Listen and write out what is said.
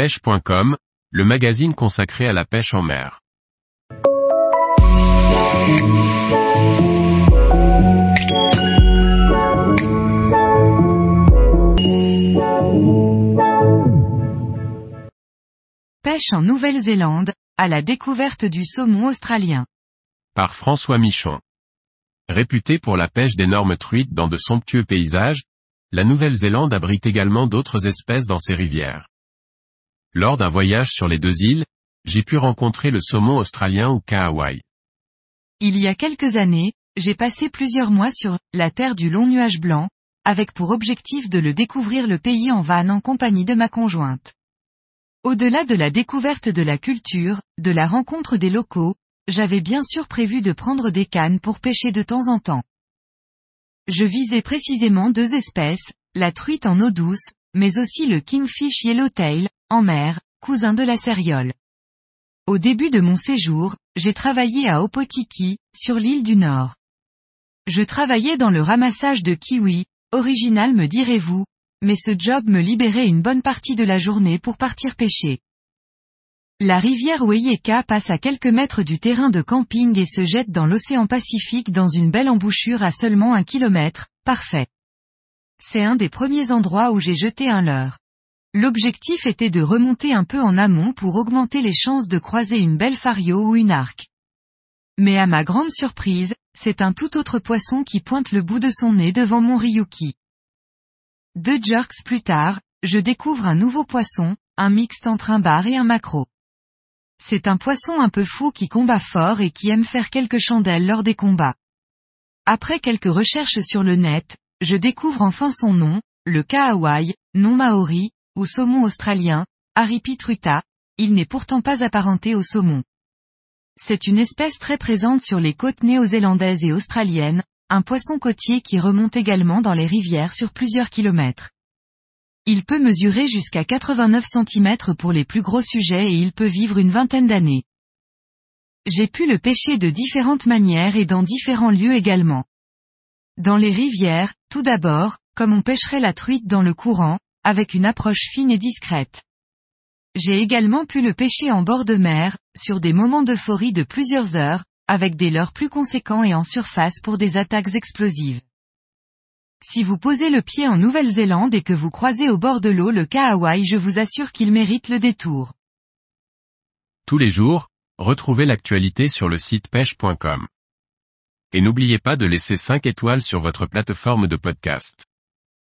pêche.com, le magazine consacré à la pêche en mer. Pêche en Nouvelle-Zélande, à la découverte du saumon australien. Par François Michon. Réputée pour la pêche d'énormes truites dans de somptueux paysages, la Nouvelle-Zélande abrite également d'autres espèces dans ses rivières. Lors d'un voyage sur les deux îles, j'ai pu rencontrer le saumon australien ou kahawai. Il y a quelques années, j'ai passé plusieurs mois sur la terre du long nuage blanc, avec pour objectif de le découvrir le pays en van en compagnie de ma conjointe. Au-delà de la découverte de la culture, de la rencontre des locaux, j'avais bien sûr prévu de prendre des cannes pour pêcher de temps en temps. Je visais précisément deux espèces, la truite en eau douce, mais aussi le kingfish yellowtail, en mer, cousin de la céréole. Au début de mon séjour, j'ai travaillé à Opotiki, sur l'île du Nord. Je travaillais dans le ramassage de kiwis, original me direz-vous, mais ce job me libérait une bonne partie de la journée pour partir pêcher. La rivière Weyeka passe à quelques mètres du terrain de camping et se jette dans l'océan Pacifique dans une belle embouchure à seulement un kilomètre, parfait. C'est un des premiers endroits où j'ai jeté un leurre. L'objectif était de remonter un peu en amont pour augmenter les chances de croiser une belle fario ou une arc. Mais à ma grande surprise, c'est un tout autre poisson qui pointe le bout de son nez devant mon Ryuki. Deux jerks plus tard, je découvre un nouveau poisson, un mixte entre un bar et un macro. C'est un poisson un peu fou qui combat fort et qui aime faire quelques chandelles lors des combats. Après quelques recherches sur le net, je découvre enfin son nom, le kahawai, non maori, ou saumon australien, Aripitruta, il n'est pourtant pas apparenté au saumon. C'est une espèce très présente sur les côtes néo-zélandaises et australiennes, un poisson côtier qui remonte également dans les rivières sur plusieurs kilomètres. Il peut mesurer jusqu'à 89 cm pour les plus gros sujets et il peut vivre une vingtaine d'années. J'ai pu le pêcher de différentes manières et dans différents lieux également. Dans les rivières, tout d'abord, comme on pêcherait la truite dans le courant, avec une approche fine et discrète. J'ai également pu le pêcher en bord de mer, sur des moments d'euphorie de plusieurs heures, avec des leurres plus conséquents et en surface pour des attaques explosives. Si vous posez le pied en Nouvelle-Zélande et que vous croisez au bord de l'eau le Kahawai je vous assure qu'il mérite le détour. Tous les jours, retrouvez l'actualité sur le site pêche.com. Et n'oubliez pas de laisser 5 étoiles sur votre plateforme de podcast.